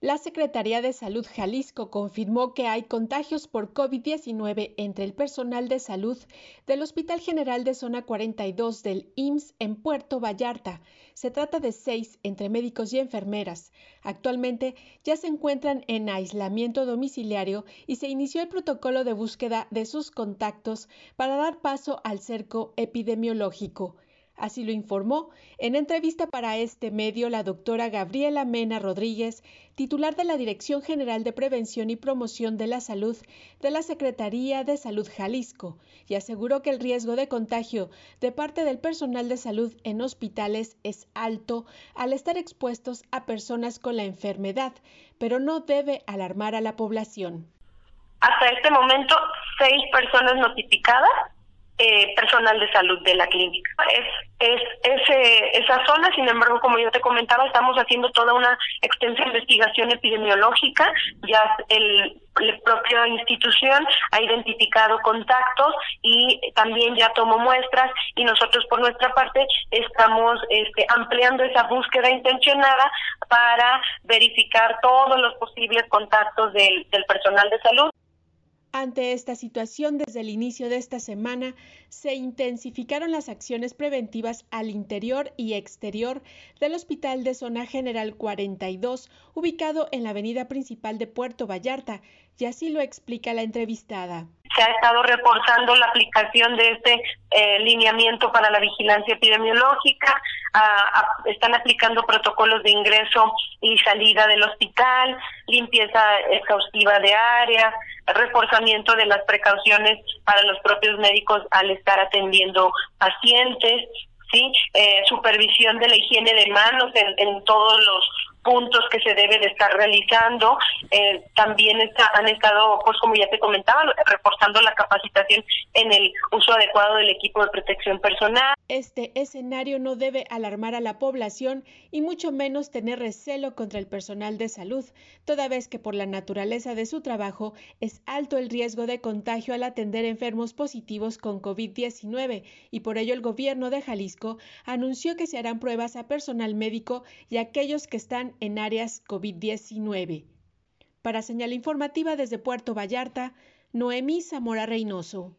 La Secretaría de Salud Jalisco confirmó que hay contagios por COVID-19 entre el personal de salud del Hospital General de Zona 42 del IMSS en Puerto Vallarta. Se trata de seis entre médicos y enfermeras. Actualmente ya se encuentran en aislamiento domiciliario y se inició el protocolo de búsqueda de sus contactos para dar paso al cerco epidemiológico. Así lo informó en entrevista para este medio la doctora Gabriela Mena Rodríguez, titular de la Dirección General de Prevención y Promoción de la Salud de la Secretaría de Salud Jalisco, y aseguró que el riesgo de contagio de parte del personal de salud en hospitales es alto al estar expuestos a personas con la enfermedad, pero no debe alarmar a la población. Hasta este momento, seis personas notificadas eh, personal de salud de la clínica. Es, es, esa zona, sin embargo, como yo te comentaba, estamos haciendo toda una extensa investigación epidemiológica, ya el, la propia institución ha identificado contactos y también ya tomó muestras y nosotros por nuestra parte estamos este, ampliando esa búsqueda intencionada para verificar todos los posibles contactos del, del personal de salud. Ante esta situación, desde el inicio de esta semana, se intensificaron las acciones preventivas al interior y exterior del Hospital de Zona General 42, ubicado en la avenida principal de Puerto Vallarta, y así lo explica la entrevistada. Se ha estado reforzando la aplicación de este eh, lineamiento para la vigilancia epidemiológica, están aplicando protocolos de ingreso y salida del hospital, limpieza exhaustiva de áreas, reforzamiento de las precauciones para los propios médicos al estar atendiendo pacientes, sí, eh, supervisión de la higiene de manos en, en todos los puntos que se debe de estar realizando. Eh, también está, han estado, pues como ya te comentaba, reforzando la capacitación en el uso adecuado del equipo de protección personal. Este escenario no debe alarmar a la población y mucho menos tener recelo contra el personal de salud, toda vez que por la naturaleza de su trabajo es alto el riesgo de contagio al atender enfermos positivos con COVID-19 y por ello el gobierno de Jalisco anunció que se harán pruebas a personal médico y a aquellos que están en áreas COVID-19. Para señal informativa desde Puerto Vallarta, Noemí Zamora Reynoso.